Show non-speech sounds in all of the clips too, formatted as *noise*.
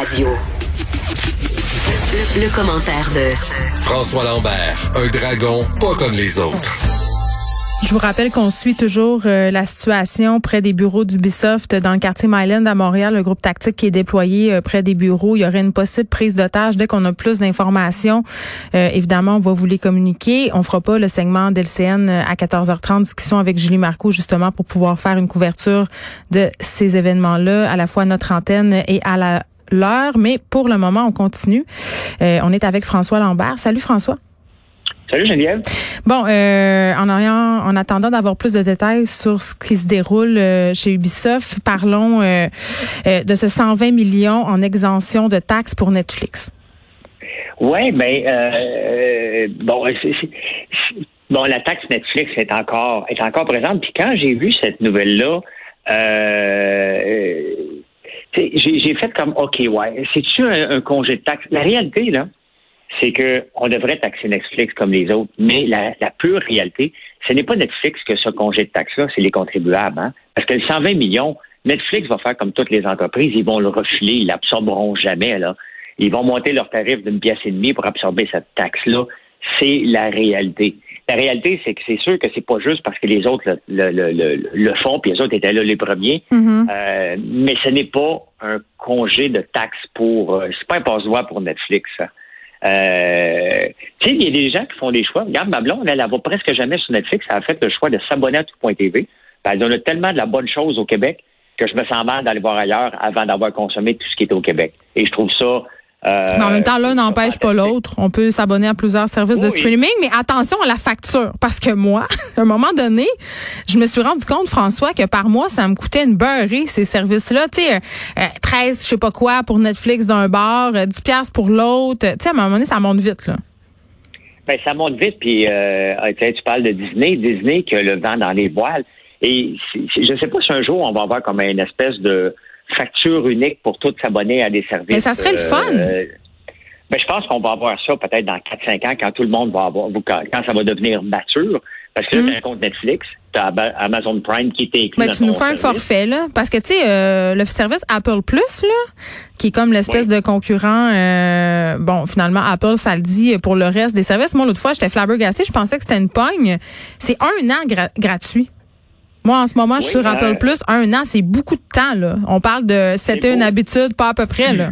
Radio. Le, le commentaire de François Lambert, un dragon pas comme les autres. Je vous rappelle qu'on suit toujours euh, la situation près des bureaux d'Ubisoft dans le quartier Myland à Montréal, le groupe tactique qui est déployé euh, près des bureaux. Il y aurait une possible prise d'otage. Dès qu'on a plus d'informations, euh, évidemment, on va vous les communiquer. On fera pas le segment d'LCN à 14h30, discussion avec Julie Marcoux, justement, pour pouvoir faire une couverture de ces événements-là, à la fois à notre antenne et à la l'heure. Mais pour le moment, on continue. on est avec François Lambert. Salut François. Salut Geneviève. Bon, euh, en, en attendant d'avoir plus de détails sur ce qui se déroule euh, chez Ubisoft, parlons euh, euh, de ce 120 millions en exemption de taxes pour Netflix. Oui, mais ben, bon, bon, la taxe Netflix est encore est encore présente. Puis quand j'ai vu cette nouvelle là, j'ai fait comme OK, ouais, c'est-tu un, un congé de taxe La réalité là c'est que on devrait taxer Netflix comme les autres, mais la, pure réalité, ce n'est pas Netflix que ce congé de taxe-là, c'est les contribuables. Hein? Parce que les 120 millions, Netflix va faire comme toutes les entreprises, ils vont le refiler, ils l'absorberont jamais. Là. Ils vont monter leur tarif d'une pièce et demie pour absorber cette taxe-là. C'est la réalité. La réalité, c'est que c'est sûr que c'est pas juste parce que les autres le, font, puis les autres étaient là les premiers. Mm-hmm. euh, mais ce n'est pas un congé de taxe pour. Euh, c'est pas un passe-voie pour Netflix. Euh, tu sais, il y a des gens qui font des choix. Regarde, ma blonde, elle, ne va presque jamais sur Netflix. Elle a fait le choix de s'abonner à tout.tv. Elle donne tellement de la bonne chose au Québec que je me sens mal d'aller voir ailleurs avant d'avoir consommé tout ce qui est au Québec. Et je trouve ça euh, mais en même temps, l'un n'empêche pas l'autre. On peut s'abonner à plusieurs services de streaming, mais attention à la facture. Parce que moi, *laughs* à un moment donné, je me suis rendu compte, François, que par mois, ça me coûtait une beurrée, ces services-là. Tu sais, euh, 13, je sais pas quoi, pour Netflix d'un bar, 10 euh, piastres pour l'autre. Tu sais, à un moment donné, ça monte vite, là. Ben, ça monte vite, puis euh, tu parles de Disney. Disney qui a le vent dans les voiles. Et je sais pas si un jour, on va avoir comme une espèce de facture unique pour tous s'abonner à des services. Mais ça serait le fun. Euh, ben, je pense qu'on va avoir ça peut-être dans 4-5 ans quand tout le monde va avoir, quand, ça va devenir mature. Parce que là, tu as un compte Netflix, tu as Amazon Prime qui était inclus. Ben, tu nous fais un forfait, là. Parce que, tu sais, euh, le service Apple Plus, là, qui est comme l'espèce de concurrent, euh, bon, finalement, Apple, ça le dit pour le reste des services. Moi, l'autre fois, j'étais flabbergastée, je pensais que c'était une pogne. C'est un an gratuit. Moi, en ce moment, je suis sur Apple Plus. Un an, c'est beaucoup de temps. Là. On parle de c'était une habitude, pas à peu près. Là.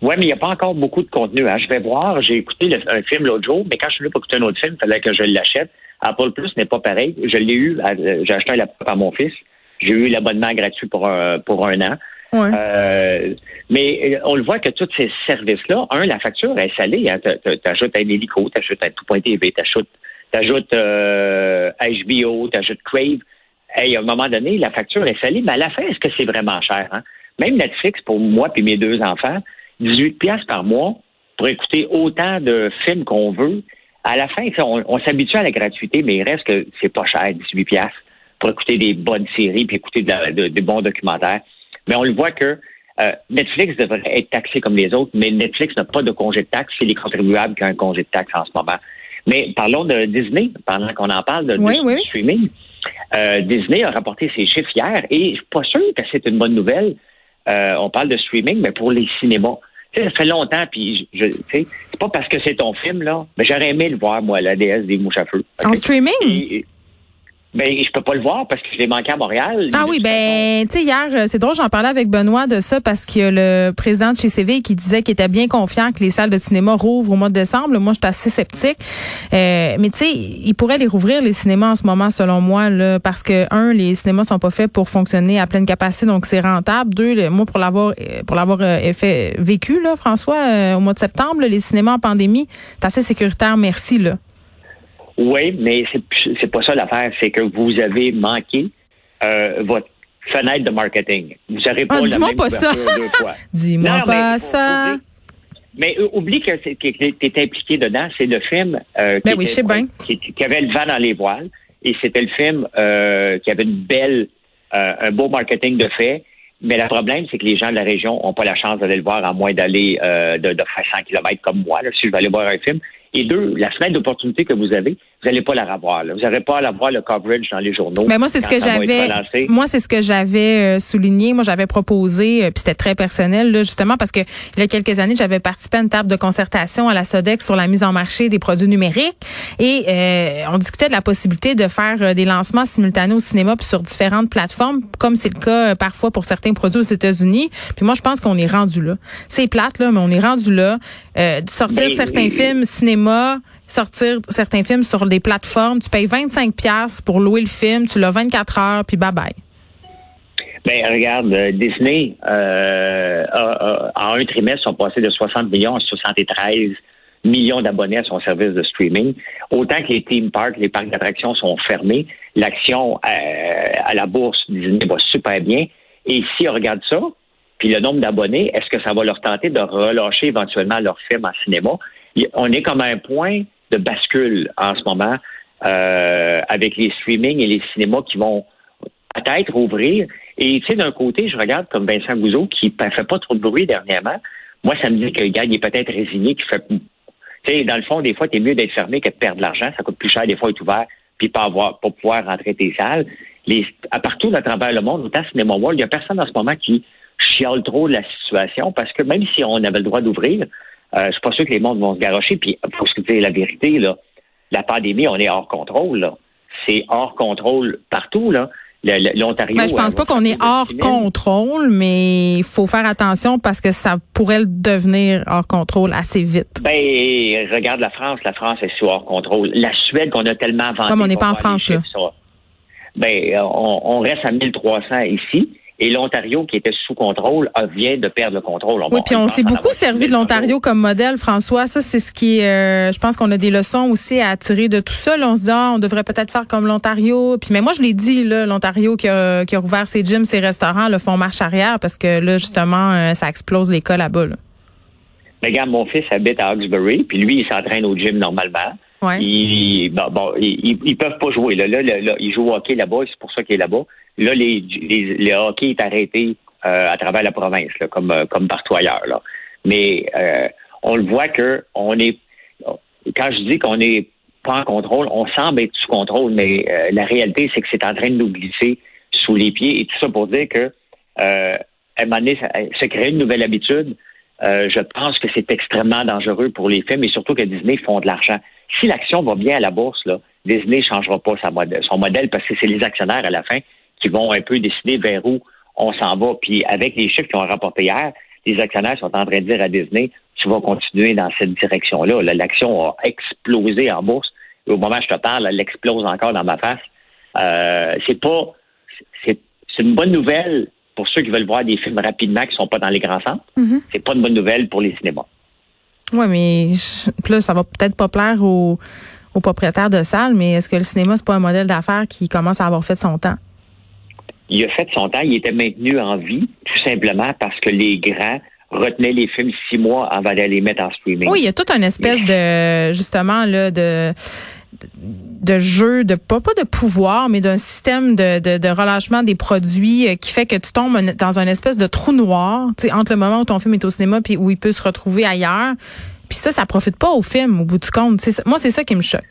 Oui, mais il n'y a pas encore beaucoup de contenu. Hein. Je vais voir, j'ai écouté un film l'autre jour, mais quand je suis venu pour écouter un autre film, il fallait que je l'achète. Apple Plus n'est pas pareil. Je l'ai eu, euh, j'ai acheté un laptop à mon fils. J'ai eu l'abonnement gratuit pour un, pour un an. Euh, mais euh, on le voit que tous ces services-là, un, la facture est salée. Hein. Tu ajoutes un hélico, tu ajoutes un tout.tv, tu ajoutes, euh, HBO, tu ajoutes Crave hey, à un moment donné, la facture est salée, mais à la fin, est-ce que c'est vraiment cher? Hein? Même Netflix, pour moi et mes deux enfants, 18 pièces par mois pour écouter autant de films qu'on veut. À la fin, on, s'habitue à la gratuité, mais il reste que c'est pas cher, 18 pièces pour écouter des bonnes séries puis écouter des bons documentaires. Mais on le voit que euh, Netflix devrait être taxé comme les autres, mais Netflix n'a pas de congé de taxe. C'est les contribuables qui ont un congé de taxe en ce moment. Mais parlons de Disney, pendant qu'on en parle de, streaming. Euh, Disney a rapporté ses chiffres hier et je suis pas sûr que c'est une bonne nouvelle. Euh, on parle de streaming, mais pour les cinémas. Ça fait longtemps, puis je, c'est pas parce que c'est ton film, là, mais j'aurais aimé le voir, moi, la DS des mouches à feu. En streaming? Ben, je peux pas le voir parce que je l'ai manqué à Montréal. Ah oui, ben, tu sais, hier, euh, c'est drôle, j'en parlais avec Benoît de ça parce qu'il y a le président de chez CV qui disait qu'il était bien confiant que les salles de cinéma rouvrent au mois de décembre. Moi, j'étais assez sceptique. Euh, mais tu sais, il pourrait les rouvrir, les cinémas, en ce moment, selon moi, là, parce que, un, les cinémas sont pas faits pour fonctionner à pleine capacité, donc c'est rentable. Deux, moi, pour l'avoir, euh, pour l'avoir fait, vécu, là, François, au mois de septembre, les cinémas en pandémie, c'est assez sécuritaire, merci, là. Oui, mais c'est pas ça l'affaire. C'est que vous avez manqué euh, votre fenêtre de marketing. Vous n'aurez pas ah, la même pas ça. deux fois. *laughs* dis-moi pas ça. mais oublie que tu es impliqué dedans. C'est le film euh, ben qui, qui, avait le vent dans les voiles. Et c'était le film euh, qui avait une belle, un beau marketing de fait. Mais le problème, c'est que les gens de la région n'ont pas la chance d'aller le voir à moins d'aller de, de faire 100 km comme moi, là, si je vais aller voir un film. Et deux, la fenêtre d'opportunité que vous avez, vous n'allez pas la revoir. Vous n'allez pas à la voir le coverage dans les journaux. Mais moi, c'est ce que j'avais. Moi, c'est ce que j'avais euh, souligné. Moi, j'avais proposé, euh, puis c'était très personnel, là, justement, parce que il y a quelques années, j'avais participé à une table de concertation à la SODEX sur la mise en marché des produits numériques, et euh, on discutait de la possibilité de faire des lancements simultanés au cinéma puis sur différentes plateformes, comme c'est le cas parfois pour certains produits aux États-Unis. Puis moi, je pense qu'on est rendu là. C'est plate là, mais on est rendu là. Euh, de sortir certains films sortir certains films sur des plateformes, tu payes 25 pièces pour louer le film, tu l'as 24 heures, puis bye bye. Ben regarde, euh, Disney euh, en un trimestre sont passés de 60 millions à 73 millions d'abonnés à son service de streaming. Autant que les theme parks, les parcs d'attractions sont fermés, l'action à la bourse Disney va super bien. Et si on regarde ça, puis le nombre d'abonnés, est-ce que ça va leur tenter de relâcher éventuellement leur film en cinéma? On est comme à un point de bascule en ce moment euh, avec les streamings et les cinémas qui vont peut-être ouvrir. Et tu sais, d'un côté, je regarde comme Vincent Gouzeau qui ne fait pas trop de bruit dernièrement. Moi, ça me dit que le gars, il est peut-être résigné, qui fait. Tu sais, dans le fond, des fois, tu es mieux d'être fermé que de perdre de l'argent. Ça coûte plus cher, des fois, être ouvert, puis pas avoir, pour pouvoir rentrer tes salles. Les, à partout à travers le monde, autant Cinéma il n'y a personne en ce moment qui chiale trop de la situation parce que même si on avait le droit d'ouvrir, euh, je suis pas sûr que les mondes vont se garocher. Puis, faut se dire la vérité, là, la pandémie, on est hors contrôle. C'est hors contrôle partout. Là. L'Ontario. Ben, je pense pas qu'on est hors contrôle, mais il faut faire attention parce que ça pourrait devenir hors contrôle assez vite. Ben, regarde la France. La France est sous hors contrôle. La Suède qu'on a tellement vendu. Comme on n'est pas en France, là. Ben, on, on, reste à 1300 ici. Et l'Ontario, qui était sous contrôle, vient de perdre le contrôle. oui, puis on s'est beaucoup servi de l'Ontario comme modèle, François. Ça, c'est ce qui euh, je pense qu'on a des leçons aussi à tirer de tout ça. on se dit, ah, on devrait peut-être faire comme l'Ontario. Puis, mais moi, je l'ai dit, là, l'Ontario qui a, qui a rouvert ses gyms, ses restaurants, le font marche arrière parce que là, justement, euh, ça explose les cas là-bas. Mais regarde, mon fils habite à Hawkesbury, puis lui, il s'entraîne au gym normalement. Ils, bon, ils, peuvent pas jouer. Là, là, là, ils jouent au hockey là-bas, c'est pour ça qu'il est là-bas. Là, les, les, le hockey est arrêté euh, à travers la province, là, comme, euh, comme partout ailleurs. Là. Mais euh, on le voit que on est quand je dis qu'on n'est pas en contrôle, on semble être sous contrôle, mais la réalité, c'est que c'est en train de nous glisser sous les pieds. Et tout ça pour dire que à un moment donné, ça, se crée une nouvelle habitude. Je pense que c'est extrêmement dangereux pour les films et surtout que Disney font de l'argent. Si l'action va bien à la bourse, là, Disney ne changera pas sa son modèle parce que c'est les actionnaires à la fin qui vont un peu décider vers où on s'en va. Puis avec les chiffres qu'ils ont rapportés hier, les actionnaires sont en train de dire à Disney, tu vas continuer dans cette direction-là. L'action a explosé en bourse. Et au moment où je te parle, elle explose encore dans ma face. Euh, c'est pas, c'est une bonne nouvelle pour ceux qui veulent voir des films rapidement qui sont pas dans les grands centres. Mm-hmm. C'est pas une bonne nouvelle pour les cinémas. Oui, mais là, ça va peut-être pas plaire aux, aux propriétaires de salles, mais est-ce que le cinéma, c'est pas un modèle d'affaires qui commence à avoir fait son temps? il a fait son temps, il était maintenu en vie, tout simplement parce que les grands retenaient les films six mois avant d'aller les mettre en streaming. Oui, il y a toute une espèce de justement là de de jeu, de pas, pas de pouvoir, mais d'un système de, de, relâchement des produits euh, qui fait que tu tombes dans un espèce de trou noir, tu sais, entre le moment où ton film est au cinéma puis où il peut se retrouver ailleurs. Puis ça, ça profite pas au film au bout du compte. Moi, c'est ça qui me choque.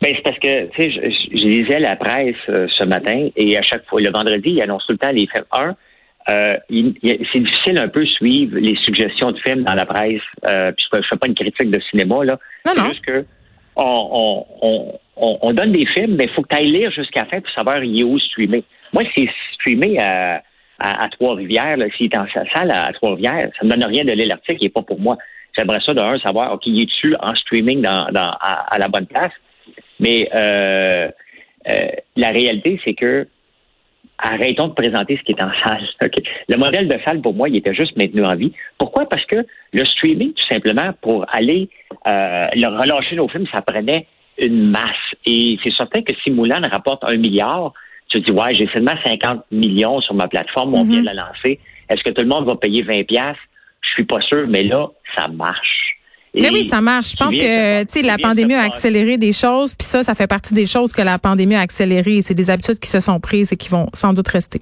Ben, c'est parce que, tu sais, je, lisais la presse euh, ce matin et à chaque fois, le vendredi, il annonce tout le temps les films. Un, euh, c'est difficile un peu suivre les suggestions de films dans la presse. Euh, puis je fais pas une critique de cinéma, là. C'est juste que on, on, on, on, donne des films, mais il faut que tu ailles lire jusqu'à la fin pour savoir il est où streamé. Moi, c'est streamé à, à, Trois-Rivières, s'il est en salle à, Trois-Rivières, ça ne me donne rien de lire l'article, il n'est pas pour moi. J'aimerais ça, d'un, savoir, OK, il est tu en streaming dans, dans, à la bonne place? Mais euh, euh, la réalité, c'est que arrêtons de présenter ce qui est en salle. Le modèle de salle, pour moi, il était juste maintenu en vie. Pourquoi? Parce que le streaming, tout simplement, pour aller euh, relâcher nos films, ça prenait une masse. Et c'est certain que si Moulin rapporte un milliard, tu te dis, ouais, j'ai seulement 50 millions sur ma plateforme, on vient de la lancer. Est-ce que tout le monde va payer 20 pièces Je suis pas sûr, mais là, ça marche. Mais oui, ça marche. Je pense que tu sais la pandémie a accéléré des choses, puis ça, ça fait partie des choses que la pandémie a accéléré. C'est des habitudes qui se sont prises et qui vont sans doute rester.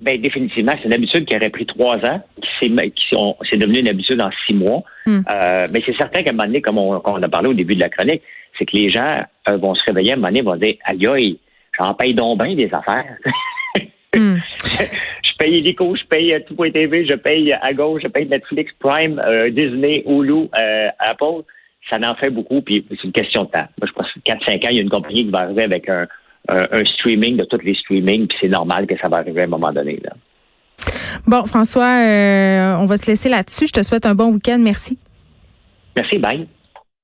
Ben définitivement, c'est une habitude qui aurait pris trois ans, qui s'est devenu une habitude en six mois. Hmm. Euh, mais c'est certain qu'à un moment donné, comme on, a parlé au début de la chronique, c'est que les gens euh, vont se réveiller à un moment donné, vont dire Aïe aïe, j'en paye donc bien des affaires. Hmm. *laughs* je paye Lico, je paye euh, Tout.tv, je paye à gauche, je paye Netflix, Prime, Disney, Hulu, Apple. Ça en fait beaucoup, puis c'est une question de temps. Moi, je pense que 4-5 ans, il y a une compagnie qui va arriver avec un, un, streaming de tous les streamings, puis c'est normal que ça va arriver à un moment donné. Là. Bon, François, euh, on va se laisser là-dessus. Je te souhaite un bon week-end. Merci. Merci, bye.